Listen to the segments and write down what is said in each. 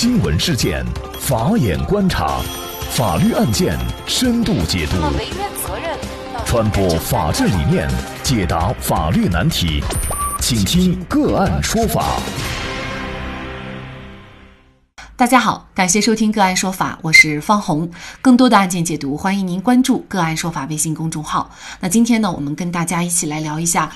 新闻事件，法眼观察，法律案件深度解读，传播法治理念，解答法律难题，请听个案说法。大家好，感谢收听个案说法，我是方红。更多的案件解读，欢迎您关注个案说法微信公众号。那今天呢，我们跟大家一起来聊一下。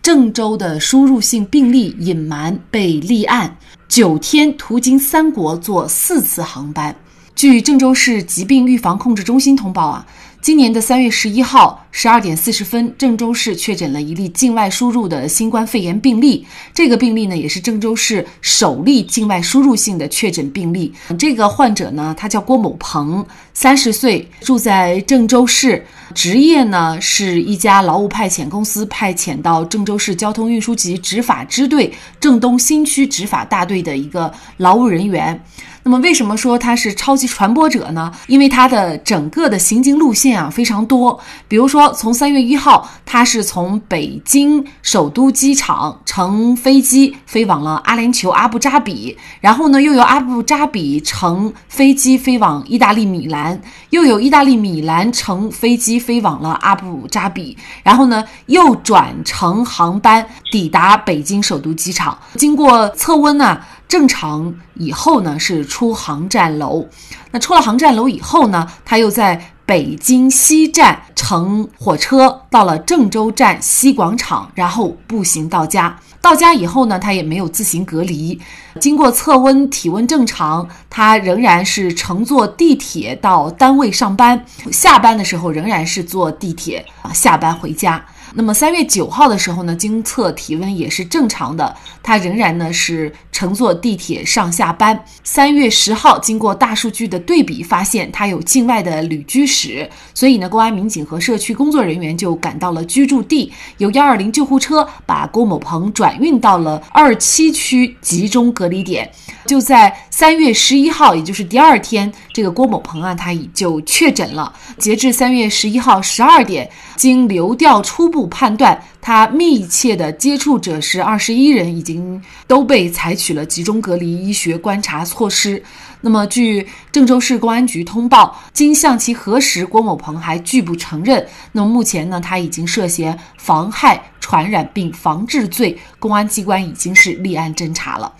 郑州的输入性病例隐瞒被立案，九天途经三国坐四次航班。据郑州市疾病预防控制中心通报啊。今年的三月十一号十二点四十分，郑州市确诊了一例境外输入的新冠肺炎病例。这个病例呢，也是郑州市首例境外输入性的确诊病例。这个患者呢，他叫郭某鹏，三十岁，住在郑州市，职业呢是一家劳务派遣公司派遣到郑州市交通运输局执法支队郑东新区执法大队的一个劳务人员。那么，为什么说他是超级传播者呢？因为他的整个的行经路线啊非常多。比如说，从三月一号，他是从北京首都机场乘飞机飞往了阿联酋阿布扎比，然后呢，又由阿布扎比乘飞机飞往意大利米兰，又有意大利米兰乘飞机飞往了阿布扎比，然后呢，又转乘航班抵达北京首都机场，经过测温呢。正常以后呢是出航站楼，那出了航站楼以后呢，他又在北京西站乘火车到了郑州站西广场，然后步行到家。到家以后呢，他也没有自行隔离，经过测温体温正常，他仍然是乘坐地铁到单位上班，下班的时候仍然是坐地铁啊下班回家。那么三月九号的时候呢，经测体温也是正常的，他仍然呢是乘坐地铁上下班。三月十号，经过大数据的对比，发现他有境外的旅居史，所以呢，公安民警和社区工作人员就赶到了居住地，由幺二零救护车把郭某鹏转运到了二七区集中隔离点。就在三月十一号，也就是第二天，这个郭某鹏啊，他已就确诊了。截至三月十一号十二点，经流调初步。判断他密切的接触者是二十一人，已经都被采取了集中隔离医学观察措施。那么，据郑州市公安局通报，经向其核实，郭某鹏还拒不承认。那么，目前呢，他已经涉嫌妨害传染病防治罪，公安机关已经是立案侦查了。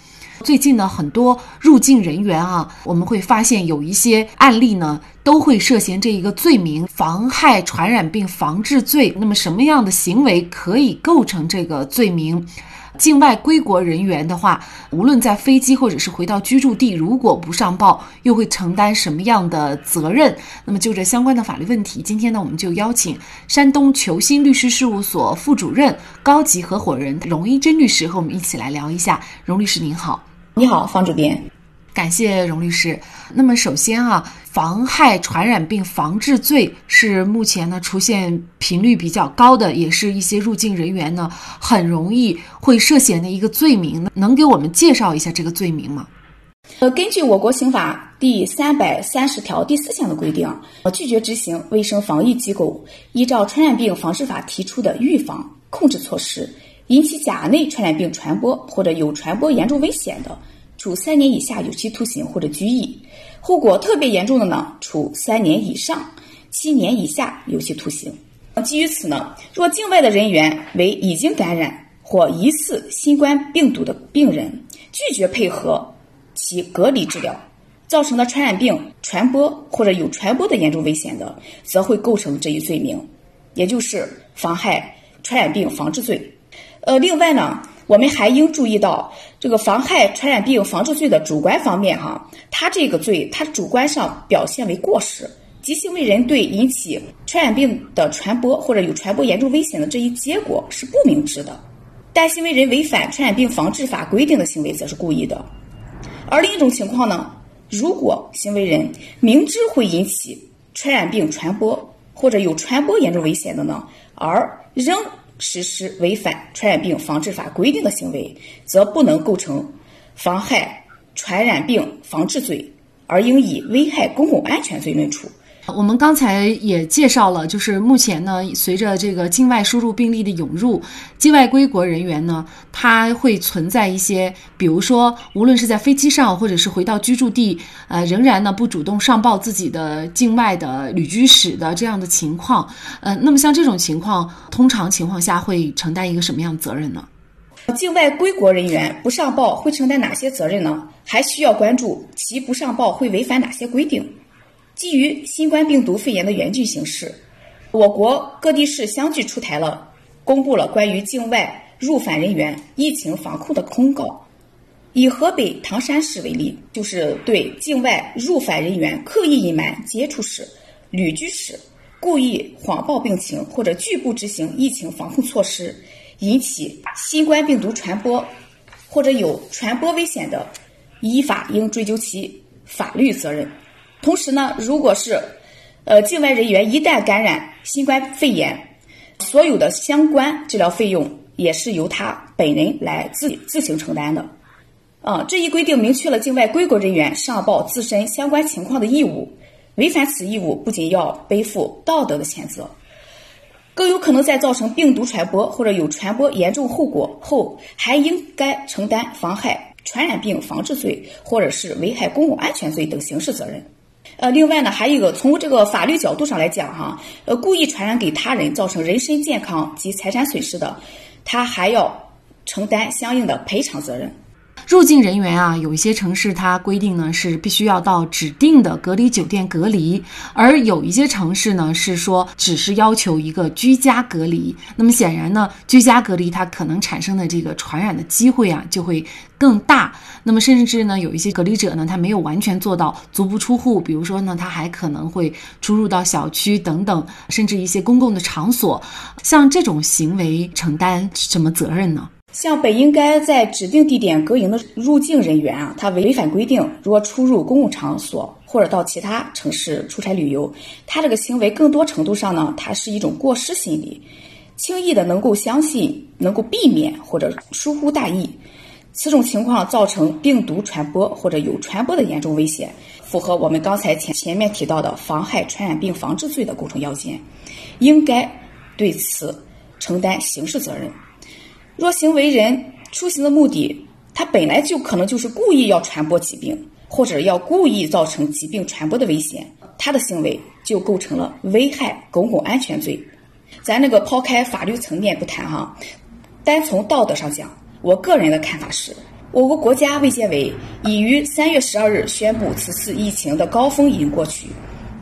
最近呢，很多入境人员啊，我们会发现有一些案例呢，都会涉嫌这一个罪名——妨害传染病防治罪。那么，什么样的行为可以构成这个罪名？境外归国人员的话，无论在飞机或者是回到居住地，如果不上报，又会承担什么样的责任？那么，就这相关的法律问题，今天呢，我们就邀请山东求新律师事务所副主任、高级合伙人荣一珍律师和我们一起来聊一下。荣律师您好。你好，方主编，感谢荣律师。那么首先啊，妨害传染病防治罪是目前呢出现频率比较高的，也是一些入境人员呢很容易会涉嫌的一个罪名。能给我们介绍一下这个罪名吗？呃，根据我国刑法第三百三十条第四项的规定，拒绝执行卫生防疫机构依照传染病防治法提出的预防控制措施。引起甲内传染病传播或者有传播严重危险的，处三年以下有期徒刑或者拘役；后果特别严重的呢，处三年以上七年以下有期徒刑。基于此呢，若境外的人员为已经感染或疑似新冠病毒的病人，拒绝配合其隔离治疗，造成的传染病传播或者有传播的严重危险的，则会构成这一罪名，也就是妨害传染病防治罪。呃，另外呢，我们还应注意到这个妨害传染病防治罪的主观方面哈，它这个罪它主观上表现为过失，即行为人对引起传染病的传播或者有传播严重危险的这一结果是不明知的，但行为人违反传染病防治法规定的行为则是故意的。而另一种情况呢，如果行为人明知会引起传染病传播或者有传播严重危险的呢，而仍实施违反传染病防治法规定的行为，则不能构成妨害传染病防治罪，而应以危害公共安全罪论处。我们刚才也介绍了，就是目前呢，随着这个境外输入病例的涌入，境外归国人员呢，他会存在一些，比如说，无论是在飞机上，或者是回到居住地，呃，仍然呢不主动上报自己的境外的旅居史的这样的情况。呃，那么像这种情况，通常情况下会承担一个什么样的责任呢？境外归国人员不上报会承担哪些责任呢？还需要关注其不上报会违反哪些规定。基于新冠病毒肺炎的严峻形势，我国各地市相继出台了、公布了关于境外入返人员疫情防控的公告。以河北唐山市为例，就是对境外入返人员刻意隐瞒接触史、旅居史、故意谎报病情或者拒不执行疫情防控措施，引起新冠病毒传播或者有传播危险的，依法应追究其法律责任。同时呢，如果是，呃，境外人员一旦感染新冠肺炎，所有的相关治疗费用也是由他本人来自自行承担的。啊，这一规定明确了境外归国人员上报自身相关情况的义务，违反此义务不仅要背负道德的谴责，更有可能在造成病毒传播或者有传播严重后果后，还应该承担妨害传染病防治罪或者是危害公共安全罪等刑事责任。呃，另外呢，还有一个从这个法律角度上来讲，哈，呃，故意传染给他人造成人身健康及财产损失的，他还要承担相应的赔偿责任。入境人员啊，有一些城市它规定呢是必须要到指定的隔离酒店隔离，而有一些城市呢是说只是要求一个居家隔离。那么显然呢，居家隔离它可能产生的这个传染的机会啊就会更大。那么甚至呢，有一些隔离者呢，他没有完全做到足不出户，比如说呢，他还可能会出入到小区等等，甚至一些公共的场所。像这种行为承担什么责任呢？像本应该在指定地点隔营的入境人员啊，他违反规定，如果出入公共场所或者到其他城市出差旅游，他这个行为更多程度上呢，他是一种过失心理，轻易的能够相信、能够避免或者疏忽大意，此种情况造成病毒传播或者有传播的严重危险，符合我们刚才前前面提到的妨害传染病防治罪的构成要件，应该对此承担刑事责任。若行为人出行的目的，他本来就可能就是故意要传播疾病，或者要故意造成疾病传播的危险，他的行为就构成了危害公共安全罪。咱那个抛开法律层面不谈哈，单从道德上讲，我个人的看法是，我国国家卫健委已于三月十二日宣布，此次疫情的高峰已经过去，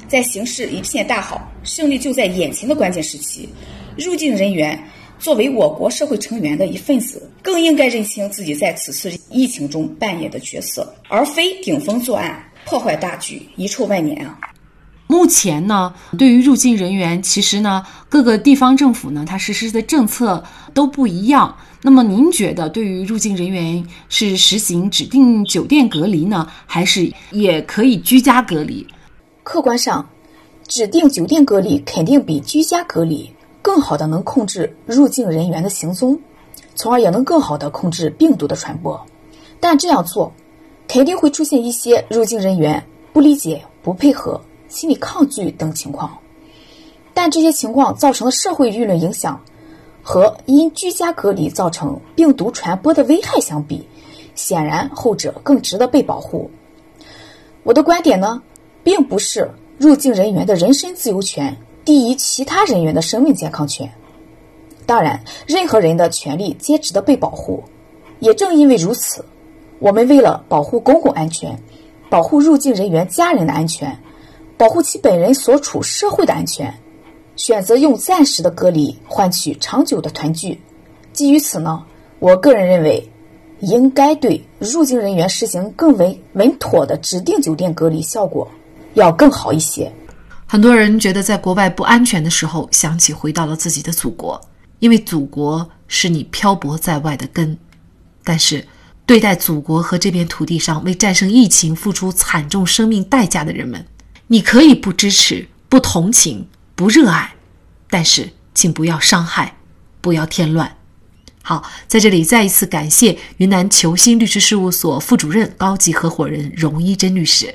在形势一片大好、胜利就在眼前的关键时期，入境人员。作为我国社会成员的一份子，更应该认清自己在此次疫情中扮演的角色，而非顶风作案、破坏大局、遗臭万年啊！目前呢，对于入境人员，其实呢，各个地方政府呢，它实施的政策都不一样。那么，您觉得对于入境人员是实行指定酒店隔离呢，还是也可以居家隔离？客观上，指定酒店隔离肯定比居家隔离。更好的能控制入境人员的行踪，从而也能更好的控制病毒的传播。但这样做，肯定会出现一些入境人员不理解、不配合、心理抗拒等情况。但这些情况造成的社会舆论影响，和因居家隔离造成病毒传播的危害相比，显然后者更值得被保护。我的观点呢，并不是入境人员的人身自由权。第一，其他人员的生命健康权。当然，任何人的权利皆值得被保护。也正因为如此，我们为了保护公共安全，保护入境人员家人的安全，保护其本人所处社会的安全，选择用暂时的隔离换取长久的团聚。基于此呢，我个人认为，应该对入境人员实行更为稳妥的指定酒店隔离，效果要更好一些。很多人觉得在国外不安全的时候，想起回到了自己的祖国，因为祖国是你漂泊在外的根。但是，对待祖国和这片土地上为战胜疫情付出惨重生命代价的人们，你可以不支持、不同情、不热爱，但是请不要伤害，不要添乱。好，在这里再一次感谢云南求新律师事务所副主任、高级合伙人荣一珍律师。